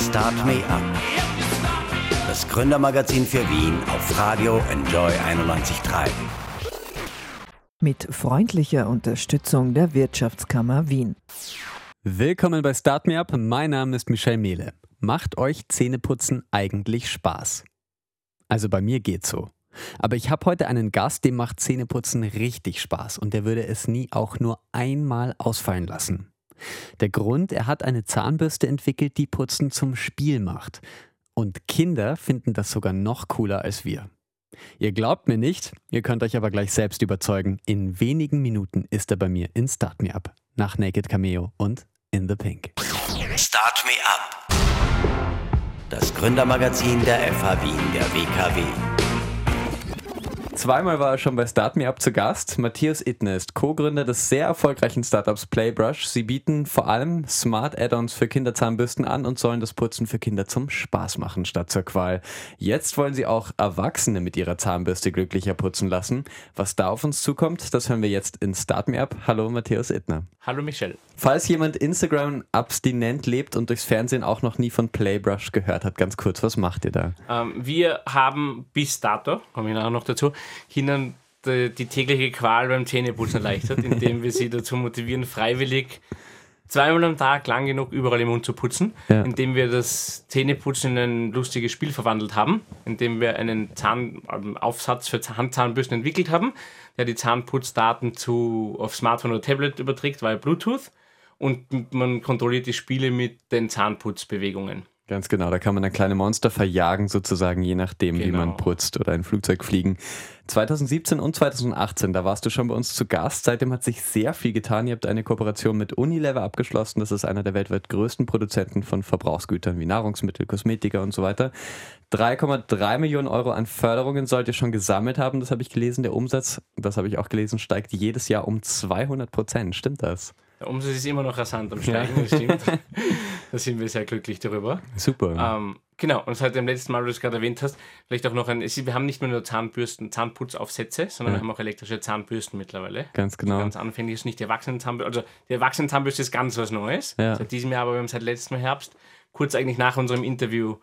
Start Me Up. Das Gründermagazin für Wien auf Radio Enjoy 91.3. Mit freundlicher Unterstützung der Wirtschaftskammer Wien. Willkommen bei Start Me Up. Mein Name ist Michel Mehle. Macht euch Zähneputzen eigentlich Spaß? Also bei mir geht's so. Aber ich habe heute einen Gast, dem macht Zähneputzen richtig Spaß und der würde es nie auch nur einmal ausfallen lassen. Der Grund, er hat eine Zahnbürste entwickelt, die Putzen zum Spiel macht. Und Kinder finden das sogar noch cooler als wir. Ihr glaubt mir nicht, ihr könnt euch aber gleich selbst überzeugen. In wenigen Minuten ist er bei mir in Start Me Up nach Naked Cameo und In the Pink. Start Me Up. Das Gründermagazin der FH Wien der WKW. Zweimal war er schon bei Start Me Up zu Gast. Matthias Ittner ist Co-Gründer des sehr erfolgreichen Startups Playbrush. Sie bieten vor allem Smart Add-ons für Kinderzahnbürsten an und sollen das Putzen für Kinder zum Spaß machen statt zur Qual. Jetzt wollen sie auch Erwachsene mit ihrer Zahnbürste glücklicher putzen lassen. Was da auf uns zukommt, das hören wir jetzt in Start Me Up. Hallo Matthias Ittner. Hallo Michelle. Falls jemand Instagram abstinent lebt und durchs Fernsehen auch noch nie von Playbrush gehört hat, ganz kurz, was macht ihr da? Ähm, wir haben bis dato, komme ich nachher noch dazu, Kindern die, die tägliche Qual beim Zähneputzen erleichtert, indem wir sie dazu motivieren, freiwillig zweimal am Tag lang genug überall im Mund zu putzen, Ja. indem wir das Zähneputzen in ein lustiges Spiel verwandelt haben, indem wir einen Zahn, ähm, Aufsatz für Handzahnbürsten entwickelt haben, der die Zahnputzdaten zu, auf Smartphone oder Tablet überträgt via Bluetooth und man kontrolliert die Spiele mit den Zahnputzbewegungen. Ganz genau, da kann man dann kleine Monster verjagen, sozusagen, je nachdem, wie Genau. man putzt oder ein Flugzeug fliegen. 2017 und 2018, da warst du schon bei uns zu Gast. Seitdem hat sich sehr viel getan. Ihr habt eine Kooperation mit Unilever abgeschlossen. Das ist einer der weltweit größten Produzenten von Verbrauchsgütern wie Nahrungsmittel, Kosmetika und so weiter. 3,3 Millionen Euro an Förderungen sollt ihr schon gesammelt haben. Das habe ich gelesen. Der Umsatz, das habe ich auch gelesen, steigt jedes Jahr um 200 Prozent. Stimmt das? Der Umsatz ist immer noch rasant am Steigen, das stimmt. da sind wir sehr glücklich darüber. Super. Ähm, genau, und seit dem letzten Mal, wo du es gerade erwähnt hast, vielleicht auch noch ein, wir haben nicht mehr nur Zahnbürsten, Zahnputzaufsätze, sondern wir haben auch elektrische Zahnbürsten mittlerweile. Ganz genau. Ganz anfänglich ist nicht die Erwachsenen-Zahnbürste, also die Erwachsenen-Zahnbürste ist ganz was Neues. Ja. Seit diesem Jahr, aber wir haben seit letztem Herbst, kurz eigentlich nach unserem Interview,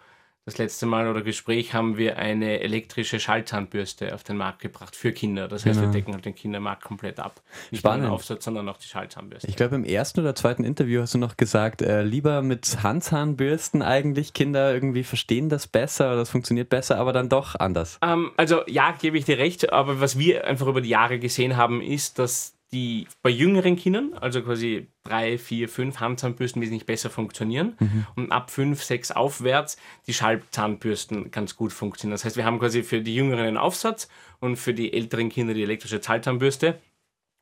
das letzte Mal oder Gespräch, haben wir eine elektrische Schallzahnbürste auf den Markt gebracht für Kinder. Das heißt, Genau. wir decken halt den Kindermarkt komplett ab. Nicht Spannend. nur den Aufsatz, sondern auch die Schallzahnbürste. Ich glaube, im ersten oder zweiten Interview hast du noch gesagt, äh, lieber mit Handzahnbürsten eigentlich. Kinder irgendwie verstehen das besser oder das funktioniert besser, aber dann doch anders. Ähm, also ja, gebe ich dir recht, aber was wir einfach über die Jahre gesehen haben, ist, dass die bei jüngeren Kindern, also quasi drei, vier, fünf Handzahnbürsten wesentlich besser funktionieren und ab fünf, sechs aufwärts die Schallzahnbürsten ganz gut funktionieren. Das heißt, wir haben quasi für die Jüngeren einen Aufsatz und für die älteren Kinder die elektrische Zahnzahnbürste.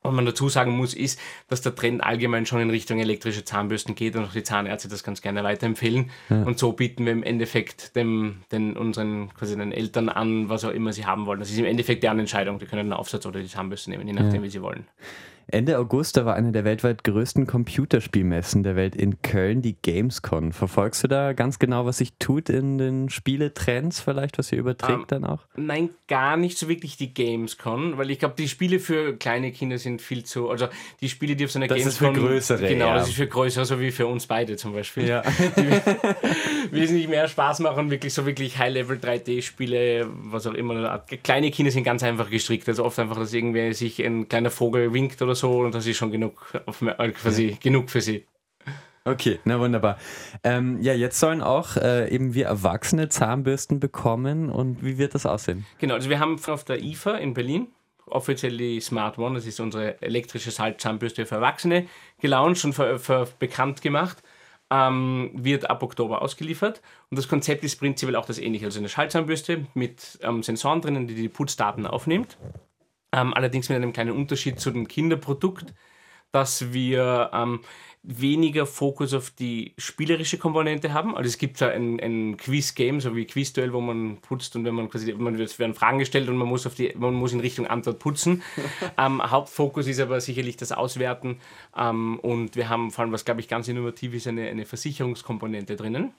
Was man dazu sagen muss, ist, dass der Trend allgemein schon in Richtung elektrische Zahnbürsten geht und auch die Zahnärzte das ganz gerne weiterempfehlen. Und so bieten wir im Endeffekt dem, den, unseren quasi den Eltern an, was auch immer sie haben wollen. Das ist im Endeffekt deren Entscheidung. Die können den Aufsatz oder die Zahnbürste nehmen, je nachdem, wie sie wollen. Ende August, da war eine der weltweit größten Computerspielmessen der Welt in Köln, die Gamescon. Verfolgst du da ganz genau, was sich tut in den Spieletrends vielleicht, was ihr überträgt Ähm, dann auch? Nein, gar nicht so wirklich die Gamescon, weil ich glaube, die Spiele für kleine Kinder sind viel zu, also die Spiele, die auf so einer Das ist Gamescon... für größere, Genau, ja. das ist für größere, so wie für uns beide zum Beispiel. Ja. wesentlich mehr Spaß machen, wirklich so wirklich High-Level 3D-Spiele, was auch immer. Kleine Kinder sind ganz einfach gestrickt. Also oft einfach, dass irgendwie sich ein kleiner Vogel winkt oder so und das ist schon genug, quasi genug für sie. Okay, na wunderbar. Ähm, ja, jetzt sollen auch äh, eben wir Erwachsene Zahnbürsten bekommen und wie wird das aussehen? Genau, also wir haben auf der IFA in Berlin offiziell die Smart One, das ist unsere elektrische Salzzahnbürste für Erwachsene, gelauncht und ver, ver, bekannt gemacht. Ähm, wird ab Oktober ausgeliefert. Und das Konzept ist prinzipiell auch das ähnliche. Also eine Schallzahnbürste mit ähm, Sensoren drinnen, die die Putzdaten aufnimmt. Ähm, allerdings mit einem kleinen Unterschied zu dem Kinderprodukt, dass wir ähm, weniger Fokus auf die spielerische Komponente haben. Also es gibt da ein, ein Quiz-Game, so wie Quiz-Duell, wo man putzt und wenn man quasi, man wird, werden Fragen gestellt und man muss, auf die, man muss in Richtung Antwort putzen. ähm, Hauptfokus ist aber sicherlich das Auswerten ähm, und wir haben vor allem, was glaube ich ganz innovativ ist, eine, eine Versicherungskomponente drinnen.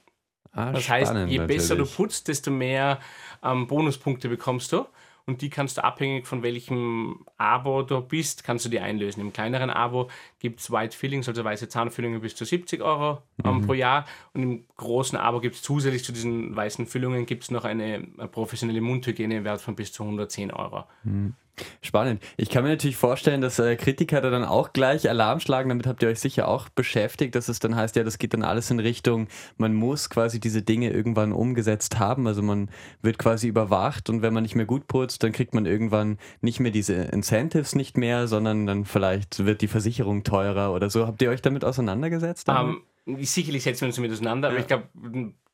Ah, Das heißt, spannend je besser du putzt, desto mehr ähm, Bonuspunkte bekommst du. Und die kannst du abhängig von welchem Abo du bist, kannst du die einlösen. Im kleineren Abo gibt es White Fillings, also weiße Zahnfüllungen bis zu 70 Euro ähm, mhm. pro Jahr und im großen Abo gibt es zusätzlich zu diesen weißen Füllungen gibt's noch eine, professionelle Mundhygiene im Wert von bis zu 110 Euro. Mhm. Spannend. Ich kann mir natürlich vorstellen, dass äh, Kritiker da dann auch gleich Alarm schlagen. Damit habt ihr euch sicher auch beschäftigt, dass es dann heißt, ja, das geht dann alles in Richtung, man muss quasi diese Dinge irgendwann umgesetzt haben. Also man wird quasi überwacht und wenn man nicht mehr gut putzt, dann kriegt man irgendwann nicht mehr diese Incentives nicht mehr, sondern dann vielleicht wird die Versicherung teurer oder so. Habt ihr euch damit auseinandergesetzt? Um, ähm, sicherlich setzen wir uns damit auseinander, ja. aber ich glaube,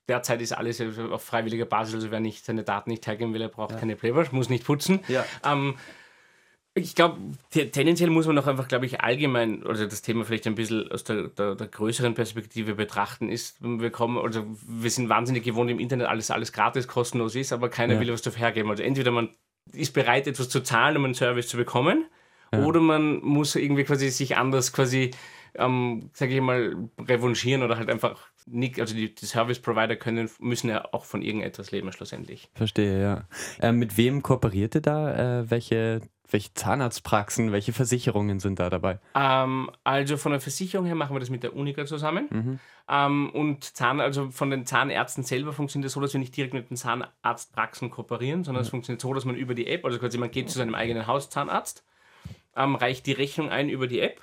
derzeit ist alles auf freiwilliger Basis. Also wer nicht seine Daten nicht hergeben will, er braucht ja. keine Playwash, muss nicht putzen. Ja. Ähm, ich glaube, tendenziell muss man auch einfach, glaube ich, allgemein, also das Thema vielleicht ein bisschen aus der, der, der, größeren Perspektive betrachten, ist, wir kommen, also wir sind wahnsinnig gewohnt im Internet, alles, alles gratis, kostenlos ist, aber keiner ja. will was dafür hergeben. Also entweder man ist bereit, etwas zu zahlen, um einen Service zu bekommen, ja. oder man muss irgendwie quasi sich anders quasi, ähm, sage ich mal, revanchieren oder halt einfach nicht, also die, die Service-Provider können, müssen ja auch von irgendetwas leben schlussendlich. Verstehe, ja. Äh, mit wem kooperiert ihr da? Äh, welche welche Zahnarztpraxen, welche Versicherungen sind da dabei? Ähm, also von der Versicherung her machen wir das mit der Unica zusammen. Mhm. Ähm, und Zahn, also von den Zahnärzten selber funktioniert es so, dass wir nicht direkt mit den Zahnarztpraxen kooperieren, sondern mhm. es funktioniert so, dass man über die App, also quasi man geht zu seinem eigenen Hauszahnarzt, ähm, reicht die Rechnung ein über die App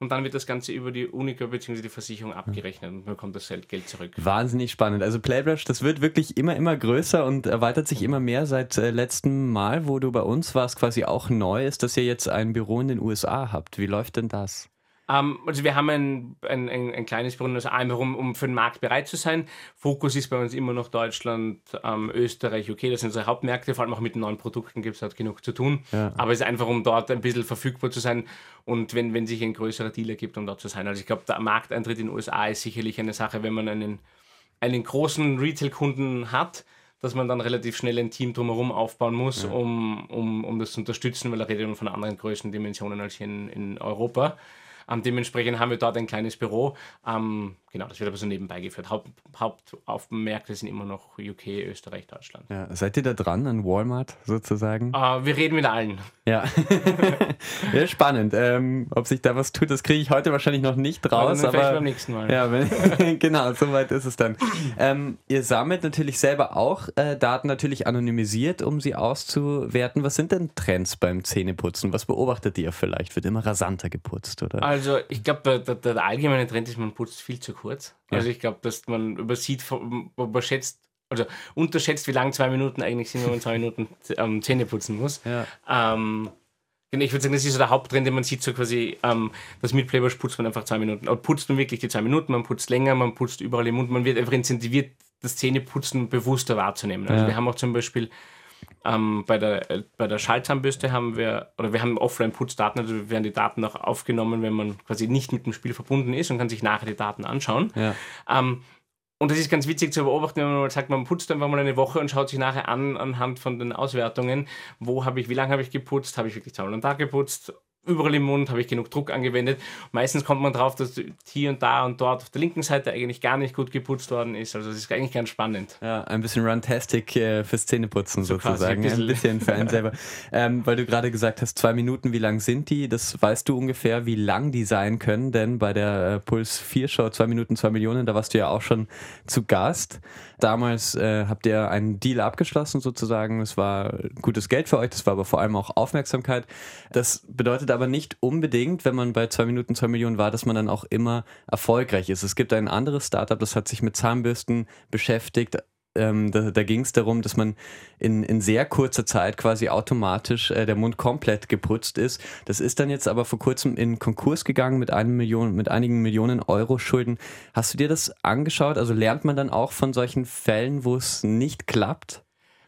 und dann wird das Ganze über die Unica bzw. die Versicherung abgerechnet und man bekommt das Geld zurück. Wahnsinnig spannend. Also Playbrush, das wird wirklich immer, immer größer und erweitert sich immer mehr seit äh, letztem Mal, wo du bei uns warst, quasi auch neu ist, dass ihr jetzt ein Büro in den USA habt. Wie läuft denn das? Ähm, also wir haben ein, ein, ein, ein kleines Brunnen, also einmal um, für den Markt bereit zu sein. Fokus ist bei uns immer noch Deutschland, ähm, Österreich, okay, das sind unsere Hauptmärkte, vor allem auch mit neuen Produkten gibt es halt genug zu tun. Ja. Aber es ist einfach, um dort ein bisschen verfügbar zu sein und wenn, wenn sich ein größerer Dealer gibt, um dort zu sein. Also ich glaube, der Markteintritt in den USA ist sicherlich eine Sache, wenn man einen, einen großen Retail-Kunden hat, dass man dann relativ schnell ein Team drumherum aufbauen muss, ja. um, um, um das zu unterstützen, weil er redet von anderen Größendimensionen als hier in, in Europa. Ähm, dementsprechend haben wir dort ein kleines Büro. Genau, das wird aber so nebenbei geführt. Haupt, Hauptaufmärkte sind immer noch UK, Österreich, Deutschland. Ja, seid ihr da dran an Walmart sozusagen? Uh, wir reden mit allen. Ja, ja spannend. Ähm, ob sich da was tut, das kriege ich heute wahrscheinlich noch nicht raus. aber beim nächsten Mal. Ja, wenn, genau, soweit ist es dann. Ähm, ihr sammelt natürlich selber auch äh, Daten natürlich anonymisiert, um sie auszuwerten. Was sind denn Trends beim Zähneputzen? Was beobachtet ihr vielleicht? Wird immer rasanter geputzt, oder? Also ich glaube, der, der, der, allgemeine Trend ist, man putzt viel zu kurz. Ja. Also ich glaube, dass man übersieht, überschätzt, also unterschätzt, wie lang zwei Minuten eigentlich sind, wenn man zwei Minuten ähm, Zähne putzen muss. Ja. Ähm, genau, ich würde sagen, das ist so der Haupttrend, den man sieht, so quasi, ähm, das mit Playwash putzt man einfach zwei Minuten. Aber putzt man wirklich die zwei Minuten, man putzt länger, man putzt überall im Mund, man wird einfach incentiviert, das Zähneputzen bewusster wahrzunehmen. Also ja. wir haben auch zum Beispiel ähm, bei, der, äh, bei der Schaltzahnbürste haben wir, oder wir haben Offline-Putzdaten, also werden die Daten auch aufgenommen, wenn man quasi nicht mit dem Spiel verbunden ist und kann sich nachher die Daten anschauen. Ja. Ähm, und das ist ganz witzig zu beobachten, wenn man mal sagt, man putzt einfach mal eine Woche und schaut sich nachher an, anhand von den Auswertungen, wo habe ich, wie lange habe ich geputzt, habe ich wirklich zweimal am Tag geputzt überall im Mund, habe ich genug Druck angewendet. Meistens kommt man drauf, dass hier und da und dort auf der linken Seite eigentlich gar nicht gut geputzt worden ist. Also das ist eigentlich ganz spannend. Ja, ein bisschen Runtastic äh, fürs Zähneputzen so sozusagen. Ein bisschen. ein bisschen für einen selber. Ähm, weil du gerade gesagt hast, zwei Minuten, wie lang sind die? Das weißt du ungefähr, wie lang die sein können, denn bei der äh, Puls 4 Show, zwei Minuten, zwei Millionen, da warst du ja auch schon zu Gast. Damals äh, habt ihr einen Deal abgeschlossen sozusagen. Es war gutes Geld für euch, das war aber vor allem auch Aufmerksamkeit. Das bedeutet aber nicht unbedingt, wenn man bei zwei Minuten zwei Millionen war, dass man dann auch immer erfolgreich ist. Es gibt ein anderes Startup, das hat sich mit Zahnbürsten beschäftigt, ähm, da, da ging es darum, dass man in, in sehr kurzer Zeit quasi automatisch äh, der Mund komplett geputzt ist. Das ist dann jetzt aber vor kurzem in Konkurs gegangen mit, einem Million, mit einigen Millionen Euro Schulden. Hast du dir das angeschaut? Also lernt man dann auch von solchen Fällen, wo es nicht klappt?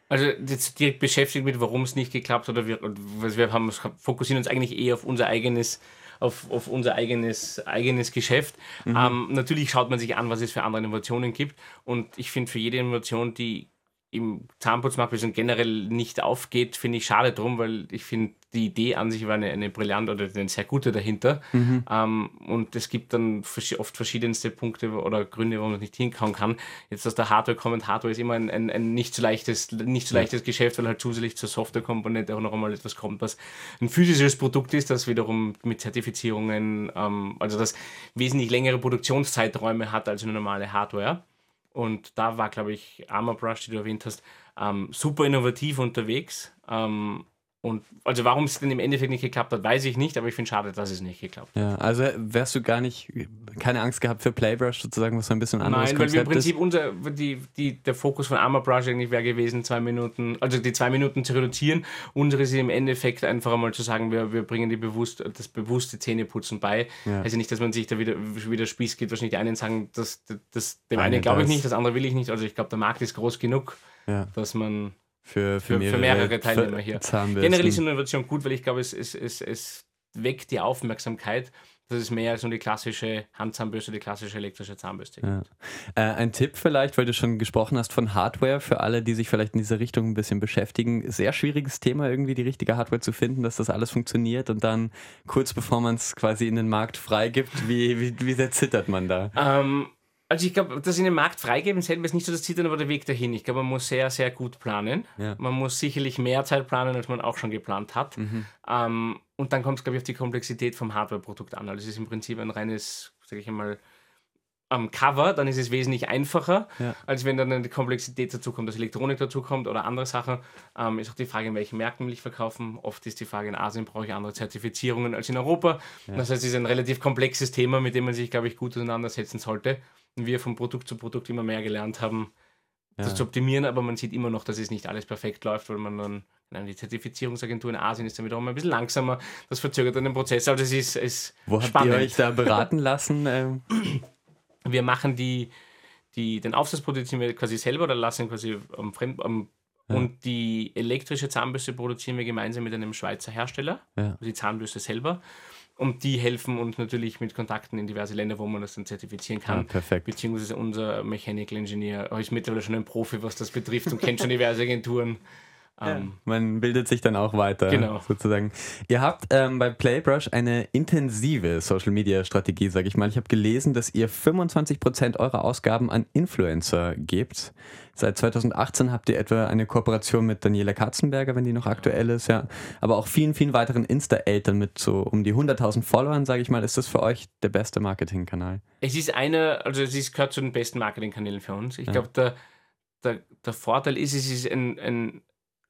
Also jetzt direkt beschäftigt mit, warum es nicht geklappt hat. Wir, wir haben, fokussieren uns eigentlich eher auf unser eigenes auf, auf unser eigenes, eigenes Geschäft. Mhm. Ähm, natürlich schaut man sich an, was es für andere Innovationen gibt. Und ich finde, für jede Innovation, die im Zahnputzmarkt und generell nicht aufgeht, finde ich schade drum, weil ich finde, die Idee an sich war eine, eine brillante oder eine sehr gute dahinter. Mhm. Ähm, und es gibt dann oft verschiedenste Punkte oder Gründe, warum man nicht hinkauen kann. Jetzt aus der Hardware kommt, Hardware ist immer ein, ein, ein nicht so leichtes, nicht so leichtes ja. Geschäft, weil halt zusätzlich zur Softwarekomponente auch noch einmal etwas kommt, was ein physisches Produkt ist, das wiederum mit Zertifizierungen, ähm, also das wesentlich längere Produktionszeiträume hat als eine normale Hardware. Und da war, glaube ich, Armor Brush, die du erwähnt hast, ähm, super innovativ unterwegs. Ähm, und also warum es denn im Endeffekt nicht geklappt hat, weiß ich nicht, aber ich finde schade, dass es nicht geklappt hat. Ja, also wärst du gar nicht, keine Angst gehabt für Playbrush sozusagen, was so ein bisschen anderes Nein, weil wir im Prinzip unser, die, die, der Fokus von Armor Brush eigentlich wäre gewesen, zwei Minuten, also die zwei Minuten zu reduzieren. Unsere ist im Endeffekt einfach einmal zu sagen, wir, wir bringen die bewusst, das bewusste Zähneputzen bei. Ja. Also nicht, dass man sich da wieder, wieder Spieß geht. Wahrscheinlich die einen sagen, das, das, das dem einen glaube ich nicht, das andere will ich nicht. Also ich glaube, der Markt ist groß genug, ja. dass man für, für, mehrere, für mehrere Teilnehmer hier. Generell ist Innovation gut, weil ich glaube, es, es, es, es weckt die Aufmerksamkeit. Das ist mehr als nur die klassische Handzahnbürste, die klassische elektrische Zahnbürste. Ja. Äh, ein Tipp vielleicht, weil du schon gesprochen hast von Hardware, für alle, die sich vielleicht in dieser Richtung ein bisschen beschäftigen. Sehr schwieriges Thema, irgendwie die richtige Hardware zu finden, dass das alles funktioniert und dann kurz bevor man es quasi in den Markt freigibt, wie, wie, wie sehr zittert man da? Ähm, also ich glaube, das in den Markt freigeben selber ist nicht so das Ziel, aber der Weg dahin. Ich glaube, man muss sehr, sehr gut planen. Ja. Man muss sicherlich mehr Zeit planen, als man auch schon geplant hat. Mhm. Ähm, und dann kommt es, glaube ich, auf die Komplexität vom Hardware-Produkt an. Also es ist im Prinzip ein reines, sage ich einmal, am Cover, dann ist es wesentlich einfacher, ja. als wenn dann eine Komplexität dazu kommt, dass Elektronik dazu kommt oder andere Sachen. Ähm, ist auch die Frage, in welchen Märkten will ich verkaufen. Oft ist die Frage, in Asien brauche ich andere Zertifizierungen als in Europa. Ja. Das heißt, es ist ein relativ komplexes Thema, mit dem man sich, glaube ich, gut auseinandersetzen sollte wir von Produkt zu Produkt immer mehr gelernt haben, ja. das zu optimieren, aber man sieht immer noch, dass es nicht alles perfekt läuft, weil man dann, nein, die Zertifizierungsagentur in Asien ist dann wiederum ein bisschen langsamer, das verzögert dann den Prozess, aber das ist, ist Wo spannend. habt ihr euch da beraten lassen? Ähm? Wir machen die, die, den Aufsatz produzieren wir quasi selber oder lassen quasi am Fremd, am ja. Und die elektrische Zahnbürste produzieren wir gemeinsam mit einem Schweizer Hersteller, ja. also die Zahnbürste selber. Und die helfen uns natürlich mit Kontakten in diverse Länder, wo man das dann zertifizieren kann. Ja, perfekt. Beziehungsweise unser Mechanical Engineer ist mittlerweile schon ein Profi, was das betrifft und kennt schon diverse Agenturen. Ähm, man bildet sich dann auch weiter, genau. sozusagen. Ihr habt ähm, bei Playbrush eine intensive Social Media Strategie, sage ich mal. Ich habe gelesen, dass ihr 25% eurer Ausgaben an Influencer gebt. Seit 2018 habt ihr etwa eine Kooperation mit Daniela Katzenberger, wenn die noch aktuell ist, ja. Aber auch vielen, vielen weiteren Insta-Eltern mit so um die 100.000 Followern, sage ich mal. Ist das für euch der beste Marketingkanal? Es ist einer, also es gehört zu den besten Marketingkanälen für uns. Ich ja. glaube, der, der, der Vorteil ist, es ist ein, ein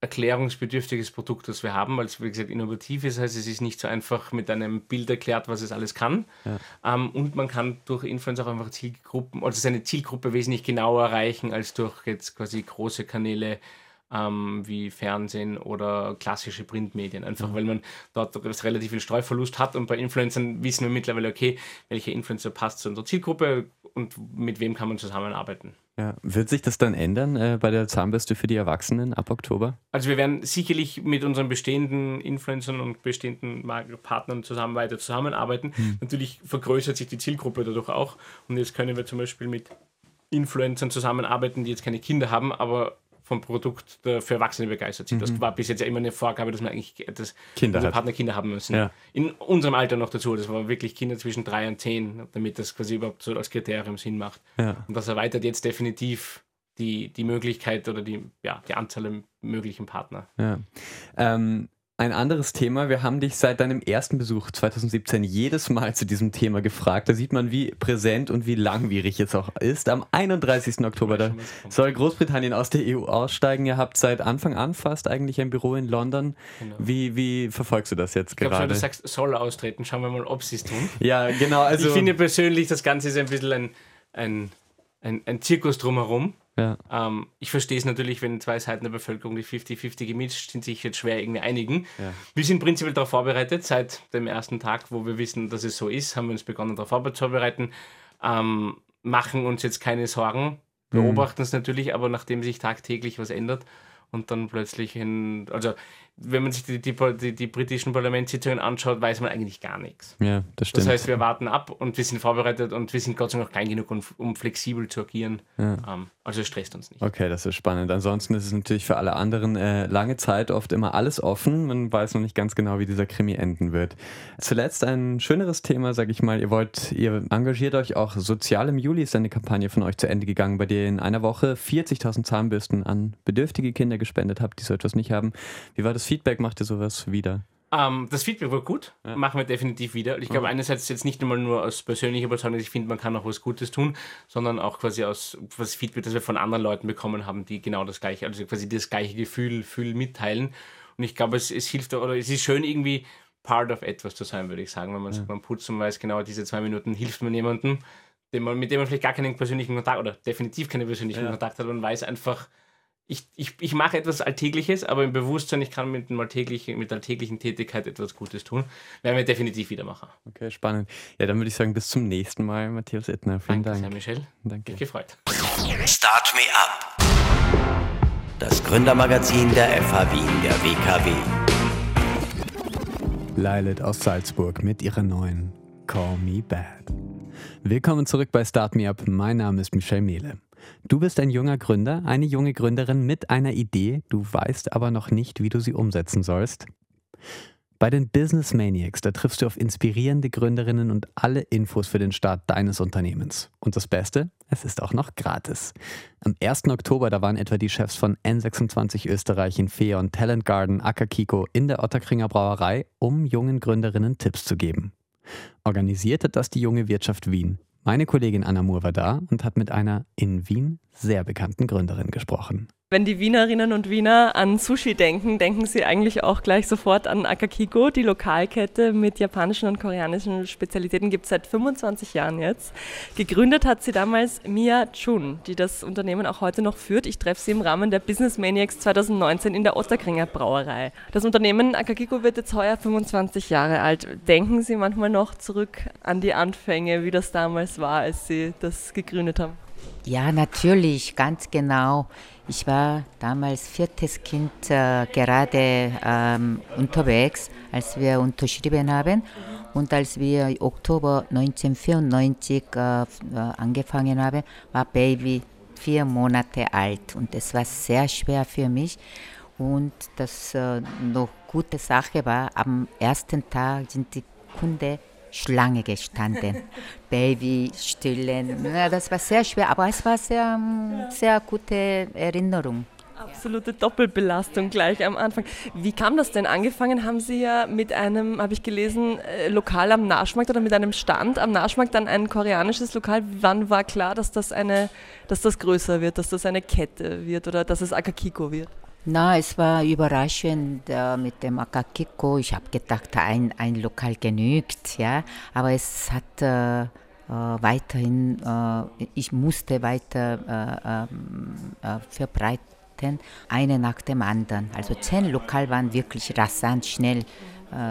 erklärungsbedürftiges Produkt, das wir haben, weil es, wie gesagt, innovativ ist. Heißt, es ist nicht so einfach mit einem Bild erklärt, was es alles kann. Ja. Ähm, und man kann durch Influencer auch einfach Zielgruppen, also seine Zielgruppe wesentlich genauer erreichen als durch jetzt quasi große Kanäle ähm, wie Fernsehen oder klassische Printmedien. Einfach mhm. weil man dort relativ viel Streuverlust hat und bei Influencern wissen wir mittlerweile, okay, welcher Influencer passt zu unserer Zielgruppe und mit wem kann man zusammenarbeiten. Ja. Wird sich das dann ändern äh, bei der Zahnbürste für die Erwachsenen ab Oktober? Also wir werden sicherlich mit unseren bestehenden Influencern und bestehenden Partnern zusammen weiter zusammenarbeiten. Hm. Natürlich vergrößert sich die Zielgruppe dadurch auch. Und jetzt können wir zum Beispiel mit Influencern zusammenarbeiten, die jetzt keine Kinder haben, aber vom Produkt für Erwachsene begeistert sind. Mhm. Das war bis jetzt ja immer eine Vorgabe, dass man eigentlich dass Kinder unsere Partner Kinder haben müssen. Ja. In unserem Alter noch dazu. Das war wirklich Kinder zwischen drei und zehn, damit das quasi überhaupt so als Kriterium Sinn macht. Ja. Und das erweitert jetzt definitiv die, die Möglichkeit oder die, ja, die Anzahl der möglichen Partner. Ja. Ähm, ein anderes Thema. Wir haben dich seit deinem ersten Besuch 2017 jedes Mal zu diesem Thema gefragt. Da sieht man, wie präsent und wie langwierig es auch ist. Am 31. Oktober da soll Großbritannien aus der EU aussteigen. Ihr habt seit Anfang an fast eigentlich ein Büro in London. Genau. Wie, wie verfolgst du das jetzt ich gerade? Schon, du sagst, soll austreten. Schauen wir mal, ob sie es tun. Ja, genau. Also ich finde persönlich, das Ganze ist ein bisschen ein, ein, ein, ein Zirkus drumherum. Ja. Ähm, ich verstehe es natürlich, wenn zwei Seiten der Bevölkerung die 50-50 gemischt sind, sich jetzt schwer irgendwie einigen. Ja. Wir sind prinzipiell darauf vorbereitet. Seit dem ersten Tag, wo wir wissen, dass es so ist, haben wir uns begonnen, darauf vorzubereiten. Ähm, machen uns jetzt keine Sorgen, mhm. beobachten mhm. es natürlich, aber nachdem sich tagtäglich was ändert und dann plötzlich in, also wenn man sich die, die, die, die, britischen Parlamentssitzungen anschaut, weiß man eigentlich gar nichts. Ja, das stimmt. Das heißt, wir warten ab und wir sind vorbereitet und wir sind Gott sei Dank auch klein genug, um, um flexibel zu agieren. Ja. Um, also es stresst uns nicht. Okay, das ist spannend. Ansonsten ist es natürlich für alle anderen äh, lange Zeit oft immer alles offen. Man weiß noch nicht ganz genau, wie dieser Krimi enden wird. Zuletzt ein schöneres Thema, sage ich mal. Ihr wollt, ihr engagiert euch auch sozial. Im Juli ist eine Kampagne von euch zu Ende gegangen, bei der ihr in einer Woche 40.000 Zahnbürsten an bedürftige Kinder gespendet habt, die so etwas nicht haben. Wie war das Feedback? Macht ihr sowas wieder? Um, ähm, das Feedback war gut, ja. machen wir definitiv wieder. Ich glaube, mhm. einerseits jetzt nicht einmal nur aus persönlicher Überzeugung, ich finde, man kann auch was Gutes tun, sondern auch quasi aus was Feedback, das wir von anderen Leuten bekommen haben, die genau das gleiche, also quasi das gleiche Gefühl, Gefühl mitteilen. Und ich glaube, es, es hilft oder es ist schön irgendwie part of etwas zu sein, würde ich sagen. Wenn man ja. sagt, man putzt und weiß, genau diese zwei Minuten hilft man jemandem, dem man, mit dem man vielleicht gar keinen persönlichen Kontakt oder definitiv keinen persönlichen ja. Kontakt hat, man weiß einfach, ich, ich, ich mache etwas Alltägliches, aber im Bewusstsein, ich kann mit, alltäglichen, mit alltäglichen Tätigkeit etwas Gutes tun, werden wir definitiv wieder machen. Okay, spannend. Ja, dann würde ich sagen, bis zum nächsten Mal, Matthias Ettner. Vielen Danke, Dank. Michel. Danke. Mich gefreut. Start Me Up. Das Gründermagazin der FH Wien, der WKW. Lilith aus Salzburg mit ihrer neuen Call Me Bad. Willkommen zurück bei Start Me Up. Mein Name ist Michel Mehle. Du bist ein junger Gründer, eine junge Gründerin mit einer Idee, du weißt aber noch nicht, wie du sie umsetzen sollst. Bei den Business Maniacs, da triffst du auf inspirierende Gründerinnen und alle Infos für den Start deines Unternehmens. Und das Beste, es ist auch noch gratis. Am 1. Oktober, da waren etwa die Chefs von N26 Österreich in Feon, Talent Garden, Akakiko in der Otterkringer Brauerei, um jungen Gründerinnen Tipps zu geben. Organisiert hat das die junge Wirtschaft Wien. Meine Kollegin Anna Moore war da und hat mit einer in Wien sehr bekannten Gründerin gesprochen. Wenn die Wienerinnen und Wiener an Sushi denken, denken sie eigentlich auch gleich sofort an Akakiko. Die Lokalkette mit japanischen und koreanischen Spezialitäten gibt es seit 25 Jahren jetzt. Gegründet hat sie damals Mia Chun, die das Unternehmen auch heute noch führt. Ich treffe sie im Rahmen der Business Maniacs 2019 in der Otterkringer Brauerei. Das Unternehmen Akakiko wird jetzt heuer 25 Jahre alt. Denken Sie manchmal noch zurück an die Anfänge, wie das damals war, als Sie das gegründet haben? Ja, natürlich, ganz genau. Ich war damals viertes Kind äh, gerade ähm, unterwegs, als wir unterschrieben haben. Und als wir Oktober 1994 äh, äh, angefangen haben, war Baby vier Monate alt. Und es war sehr schwer für mich. Und das äh, noch gute Sache war, am ersten Tag sind die Kunden Schlange gestanden. Baby stillen. Ja, das war sehr schwer, aber es war sehr, sehr gute Erinnerung. Absolute Doppelbelastung gleich am Anfang. Wie kam das denn? Angefangen haben Sie ja mit einem, habe ich gelesen, äh, Lokal am Naschmarkt oder mit einem Stand am Naschmarkt, dann ein koreanisches Lokal. Wann war klar, dass das, eine, dass das größer wird, dass das eine Kette wird oder dass es Akakiko wird? Na, es war überraschend äh, mit dem Akakiko. Ich habe gedacht, ein, ein Lokal genügt, ja. Aber es hat äh, äh, weiterhin, äh, ich musste weiter äh, ähm, äh, verbreiten, eine nach dem anderen. Also zehn Lokal waren wirklich rasant schnell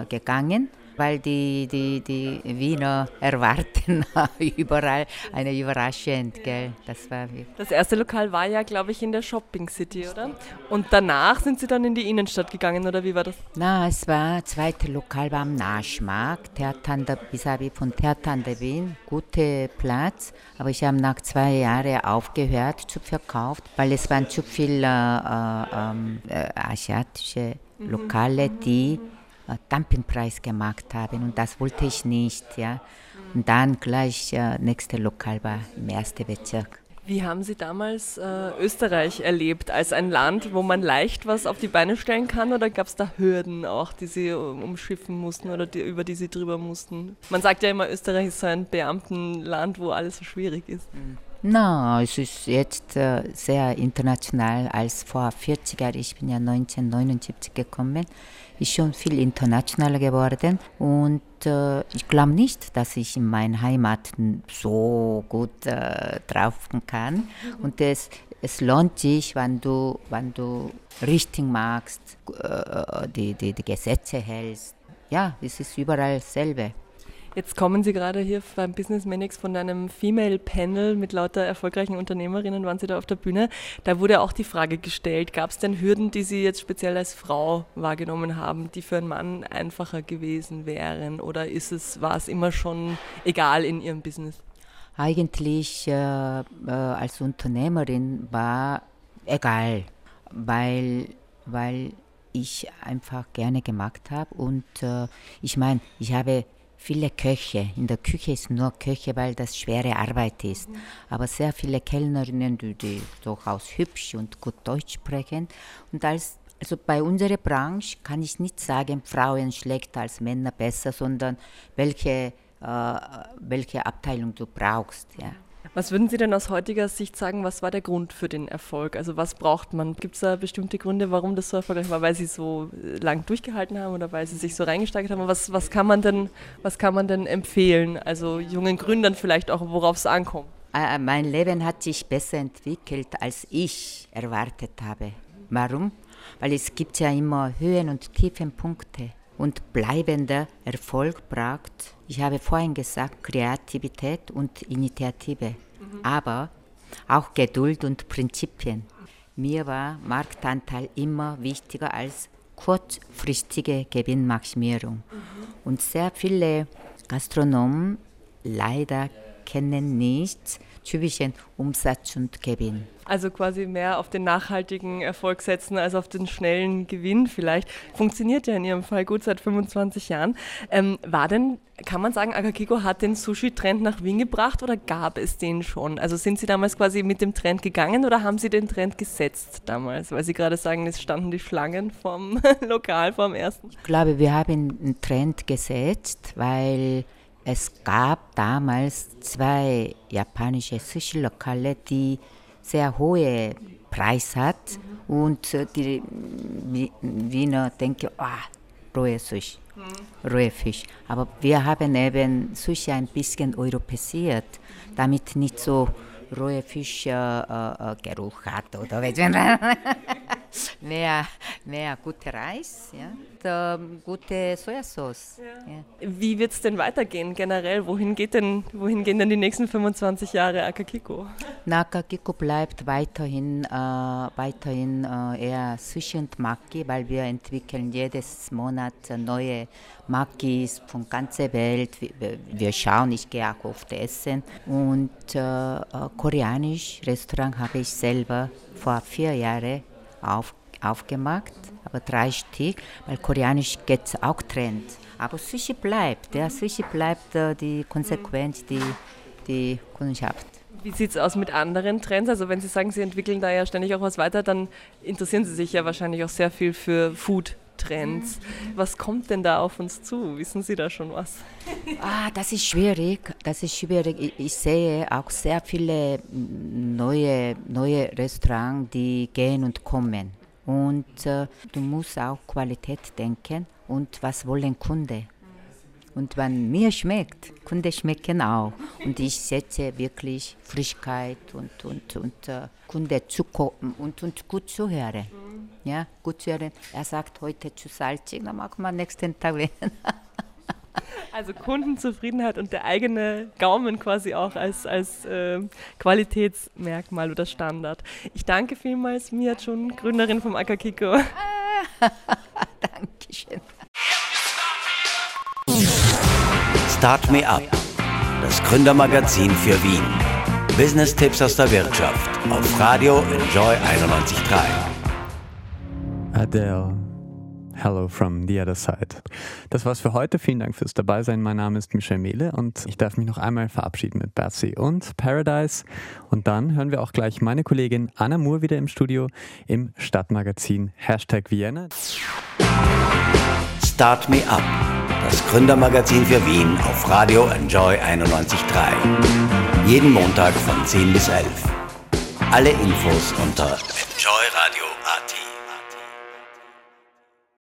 gegangen weil die, die, die Wiener erwarten überall eine Überraschung. Gell? Das, war das erste Lokal war ja, glaube ich, in der Shopping City, oder? Und danach sind Sie dann in die Innenstadt gegangen, oder wie war das? Na, es war, das zweite Lokal war am Naschmarkt, Theater vis von Theater an der Wien, guter Platz. Aber ich habe nach zwei Jahren aufgehört zu verkaufen, weil es waren zu viele äh, ähm, äh, asiatische mhm. Lokale, die äh, Dumpingpreis gemacht haben und das wollte ich nicht. Ja. Und dann gleich äh, nächste Lokal war im ersten Bezirk. Wie haben Sie damals äh, Österreich erlebt als ein Land, wo man leicht was auf die Beine stellen kann oder gab es da Hürden auch, die Sie umschiffen mussten oder die, über die Sie drüber mussten? Man sagt ja immer, Österreich ist so ein Beamtenland, wo alles so schwierig ist. Na, es ist jetzt äh, sehr international als vor 40 Jahren. Ich bin ja 1979 gekommen ist schon viel internationaler geworden und äh, ich glaube nicht, dass ich in meiner Heimat so gut äh, drauf kann und es, es lohnt sich, wenn du, wenn du richtig magst, äh, die, die, die Gesetze hältst. Ja, es ist überall dasselbe. Jetzt kommen Sie gerade hier beim Business Manix von einem Female Panel mit lauter erfolgreichen Unternehmerinnen, waren Sie da auf der Bühne. Da wurde auch die Frage gestellt, gab es denn Hürden, die Sie jetzt speziell als Frau wahrgenommen haben, die für einen Mann einfacher gewesen wären? Oder ist es, war es immer schon egal in Ihrem Business? Eigentlich äh, äh, als Unternehmerin war egal, weil, weil ich einfach gerne gemacht habe und äh, ich meine, ich habe viele Köche. In der Küche ist nur Köche, weil das schwere Arbeit ist. Aber sehr viele Kellnerinnen, die, die durchaus hübsch und gut Deutsch sprechen. Und als also bei unserer Branche kann ich nicht sagen, Frauen schlechter als Männer besser, sondern welche, äh, welche Abteilung du brauchst. Ja. Was würden Sie denn aus heutiger Sicht sagen, was war der Grund für den Erfolg? Also was braucht man? Gibt es da bestimmte Gründe, warum das so erfolgreich war? Weil Sie so äh, lang durchgehalten haben oder weil Sie sich so reingesteigert haben? Was, was, kann, man denn, was kann man denn empfehlen? Also jungen Gründern vielleicht auch, worauf es ankommt? Äh, mein Leben hat sich besser entwickelt, als ich erwartet habe. Warum? Weil es gibt ja immer Höhen und Tiefenpunkte und bleibender Erfolg braucht, ich habe vorhin gesagt, Kreativität und Initiative, mhm. aber auch Geduld und Prinzipien. Mir war Marktanteil immer wichtiger als kurzfristige Gewinnmaximierung. Mhm. Und sehr viele Gastronomen leider kennen nicht typischen Umsatz und Gewinn. Also quasi mehr auf den nachhaltigen Erfolg setzen als auf den schnellen Gewinn vielleicht. Funktioniert ja in Ihrem Fall gut seit 25 Jahren. Ähm, war denn, kann man sagen, Akakiko hat den Sushi-Trend nach Wien gebracht oder gab es den schon? Also sind Sie damals quasi mit dem Trend gegangen oder haben Sie den Trend gesetzt damals? Weil Sie gerade sagen, es standen die Schlangen vom Lokal, vom ersten. Ich glaube, wir haben einen Trend gesetzt, weil es gab damals zwei japanische Sushi-Lokale, die sehr hohe Preis hat und äh, die Wiener denken, ah, rohe Sushi, rohe Fisch. Aber wir haben eben Sushi ein bisschen europäisiert, damit nicht so rohe Fischgeruch äh, äh, hat oder mehr, mehr gute Reis ja, und, gute Sojasauce. Ja. Ja. Wie wird es denn weitergehen generell? Wohin, geht denn, wohin gehen denn die nächsten 25 Jahre Akakiko? Na, Akakiko bleibt weiterhin, äh, weiterhin äh, eher Sushi und Maki, weil wir entwickeln jedes Monat neue Makis von ganzer Welt. Wir, wir schauen, ich gehe auch oft essen. Und äh, äh koreanisch Restaurant habe ich selber vor vier Jahren auf, aufgemacht, aber drei Stück, weil Koreanisch geht auch Trend. Aber Sushi bleibt, ja, Sushi bleibt die Konsequenz, die, die Kundschaft. Wie sieht es aus mit anderen Trends? Also wenn Sie sagen, Sie entwickeln da ja ständig auch was weiter, dann interessieren Sie sich ja wahrscheinlich auch sehr viel für Food. Trends. Was kommt denn da auf uns zu? Wissen Sie da schon was? Ah, das ist schwierig. Das ist schwierig. Ich, ich sehe auch sehr viele neue, neue Restaurants, die gehen und kommen. Und äh, du musst auch Qualität denken und was wollen Kunden. Und wenn mir schmeckt, Kunden schmecken auch. Und ich setze wirklich Frischkeit und, und, und uh, Kunde zu und, und gut zuhören. Ja, gut zuhören. Er sagt heute zu salzig, dann machen wir nächsten Tag wieder. Also Kundenzufriedenheit und der eigene Gaumen quasi auch als, als äh, Qualitätsmerkmal oder Standard. Ich danke vielmals, Mia Chun, Gründerin vom Akakiko. Dankeschön. Start Me Up, das Gründermagazin für Wien. Business-Tipps aus der Wirtschaft auf Radio Enjoy 91.3. Adele. Hello from the other side. Das war's für heute. Vielen Dank fürs Dabeisein. Mein Name ist Michel Mehle und ich darf mich noch einmal verabschieden mit Betsy und Paradise. Und dann hören wir auch gleich meine Kollegin Anna Moore wieder im Studio im Stadtmagazin Hashtag Vienna. Start Me Up das Gründermagazin für Wien auf Radio Enjoy 91.3. Jeden Montag von 10 bis 11. Alle Infos unter enjoyradio